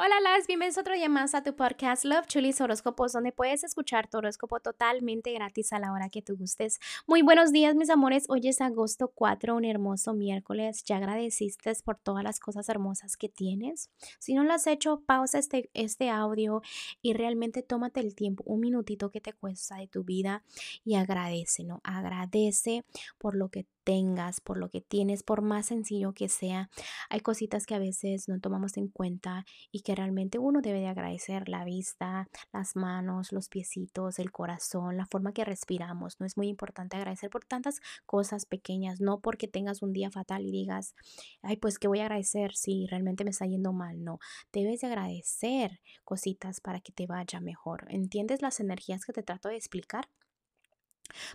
Hola, las bienvenidos otro día más a tu podcast Love Chulis Horóscopos, donde puedes escuchar tu horóscopo totalmente gratis a la hora que tú gustes. Muy buenos días, mis amores. Hoy es agosto 4, un hermoso miércoles. ¿Ya agradeciste por todas las cosas hermosas que tienes? Si no lo has hecho, pausa este, este audio y realmente tómate el tiempo, un minutito que te cuesta de tu vida y agradece, ¿no? Agradece por lo que tengas, por lo que tienes, por más sencillo que sea. Hay cositas que a veces no tomamos en cuenta y que realmente uno debe de agradecer la vista, las manos, los piecitos, el corazón, la forma que respiramos. No es muy importante agradecer por tantas cosas pequeñas, no porque tengas un día fatal y digas, ay, pues que voy a agradecer si realmente me está yendo mal. No, debes de agradecer cositas para que te vaya mejor. ¿Entiendes las energías que te trato de explicar?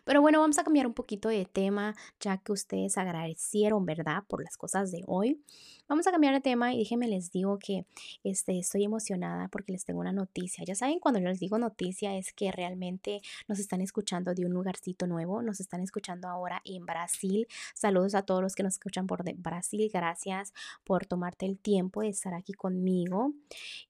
Pero bueno, vamos a cambiar un poquito de tema, ya que ustedes agradecieron, ¿verdad? Por las cosas de hoy. Vamos a cambiar de tema y déjenme les digo que este, estoy emocionada porque les tengo una noticia. Ya saben, cuando yo les digo noticia es que realmente nos están escuchando de un lugarcito nuevo. Nos están escuchando ahora en Brasil. Saludos a todos los que nos escuchan por Brasil. Gracias por tomarte el tiempo de estar aquí conmigo.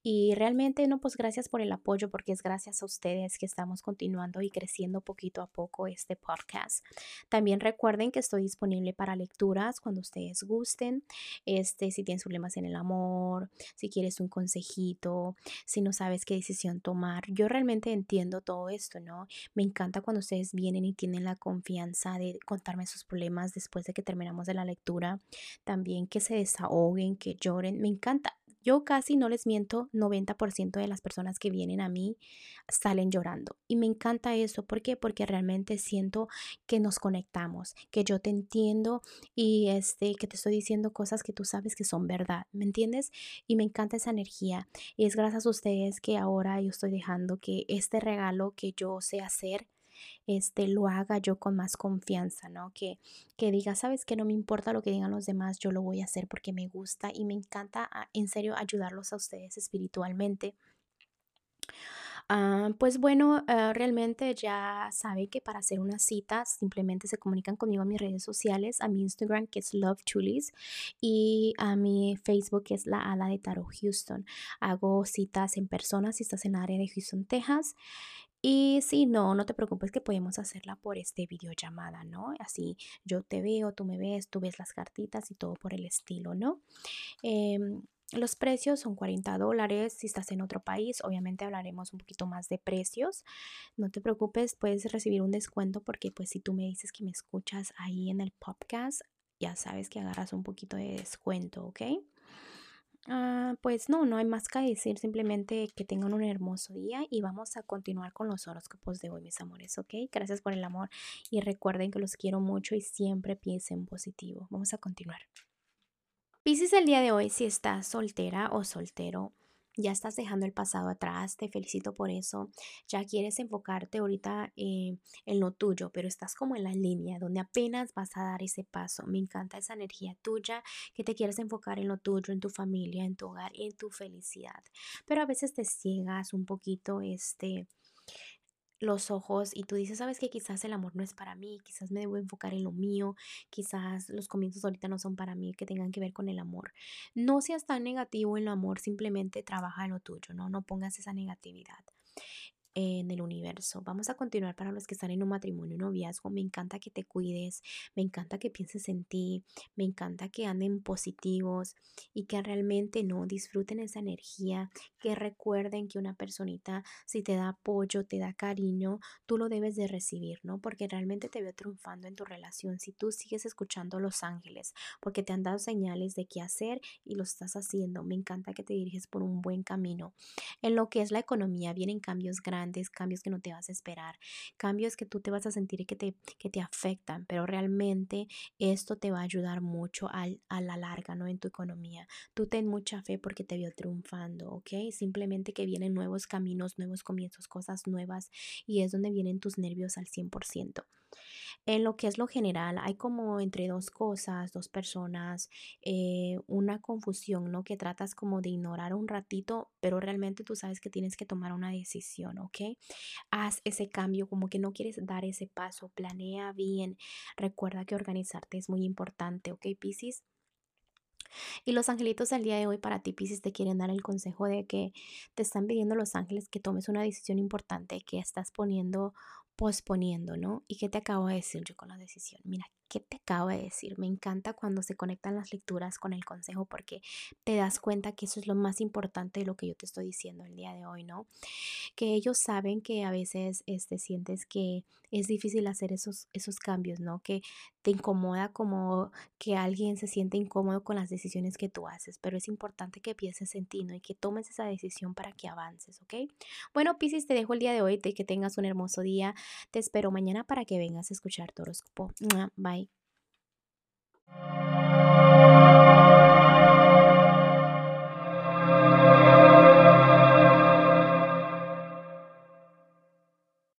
Y realmente, no, pues gracias por el apoyo porque es gracias a ustedes que estamos continuando y creciendo poquito a poco este podcast. También recuerden que estoy disponible para lecturas cuando ustedes gusten. Este, si tienes problemas en el amor, si quieres un consejito, si no sabes qué decisión tomar. Yo realmente entiendo todo esto, ¿no? Me encanta cuando ustedes vienen y tienen la confianza de contarme sus problemas después de que terminamos de la lectura. También que se desahoguen, que lloren. Me encanta. Yo casi no les miento, 90% de las personas que vienen a mí salen llorando. Y me encanta eso. ¿Por qué? Porque realmente siento que nos conectamos, que yo te entiendo y este, que te estoy diciendo cosas que tú sabes que son verdad. ¿Me entiendes? Y me encanta esa energía. Y es gracias a ustedes que ahora yo estoy dejando que este regalo que yo sé hacer este, lo haga yo con más confianza, ¿no? Que, que diga, sabes que no me importa lo que digan los demás, yo lo voy a hacer porque me gusta y me encanta ah, en serio ayudarlos a ustedes espiritualmente. Ah, pues bueno, ah, realmente ya saben que para hacer una cita simplemente se comunican conmigo a mis redes sociales, a mi Instagram que es Love y a mi Facebook que es La Ala de Tarot Houston. Hago citas en persona si estás en el área de Houston, Texas. Y si no, no te preocupes que podemos hacerla por este videollamada, ¿no? Así yo te veo, tú me ves, tú ves las cartitas y todo por el estilo, ¿no? Em, los precios son 40 dólares. Si estás en otro país, obviamente hablaremos un poquito más de precios. No te preocupes, puedes recibir un descuento porque pues si tú me dices que me escuchas ahí en el podcast, ya sabes que agarras un poquito de descuento, ¿ok? Ah, pues no, no hay más que decir, simplemente que tengan un hermoso día y vamos a continuar con los horóscopos de hoy, mis amores, ¿ok? Gracias por el amor y recuerden que los quiero mucho y siempre piensen positivo. Vamos a continuar. Piscis el día de hoy, si estás soltera o soltero, ya estás dejando el pasado atrás, te felicito por eso, ya quieres enfocarte ahorita eh, en lo tuyo, pero estás como en la línea donde apenas vas a dar ese paso. Me encanta esa energía tuya, que te quieres enfocar en lo tuyo, en tu familia, en tu hogar, en tu felicidad, pero a veces te ciegas un poquito, este los ojos y tú dices, sabes que quizás el amor no es para mí, quizás me debo enfocar en lo mío, quizás los comienzos ahorita no son para mí, que tengan que ver con el amor. No seas tan negativo en el amor, simplemente trabaja en lo tuyo, ¿no? No pongas esa negatividad en el universo. Vamos a continuar para los que están en un matrimonio, un noviazgo. Me encanta que te cuides, me encanta que pienses en ti, me encanta que anden positivos y que realmente no disfruten esa energía, que recuerden que una personita si te da apoyo, te da cariño, tú lo debes de recibir, ¿no? Porque realmente te veo triunfando en tu relación si tú sigues escuchando a los ángeles, porque te han dado señales de qué hacer y lo estás haciendo. Me encanta que te diriges por un buen camino. En lo que es la economía vienen cambios grandes cambios que no te vas a esperar, cambios que tú te vas a sentir que te, que te afectan, pero realmente esto te va a ayudar mucho a la larga, ¿no? En tu economía. Tú ten mucha fe porque te veo triunfando, ¿ok? Simplemente que vienen nuevos caminos, nuevos comienzos, cosas nuevas y es donde vienen tus nervios al 100%. En lo que es lo general, hay como entre dos cosas, dos personas, eh, una confusión, ¿no? Que tratas como de ignorar un ratito, pero realmente tú sabes que tienes que tomar una decisión, ¿ok? Haz ese cambio, como que no quieres dar ese paso, planea bien. Recuerda que organizarte es muy importante, ¿ok, Piscis? Y los angelitos del día de hoy para ti, Piscis, te quieren dar el consejo de que te están pidiendo los ángeles que tomes una decisión importante que estás poniendo, posponiendo, ¿no? ¿Y qué te acabo de decir yo con la decisión? Mira, ¿qué te acabo de decir? Me encanta cuando se conectan las lecturas con el consejo porque te das cuenta que eso es lo más importante de lo que yo te estoy diciendo el día de hoy, ¿no? Que ellos saben que a veces este, sientes que es difícil hacer esos, esos cambios, ¿no? Que te incomoda como que alguien se siente incómodo con las decisiones que tú haces, pero es importante que pienses en ti, ¿no? Y que tomes esa decisión para que avances, ¿ok? Bueno, Piscis, te dejo el día de hoy, de que tengas un hermoso día. Te espero mañana para que vengas a escuchar tu horóscopo. Bye.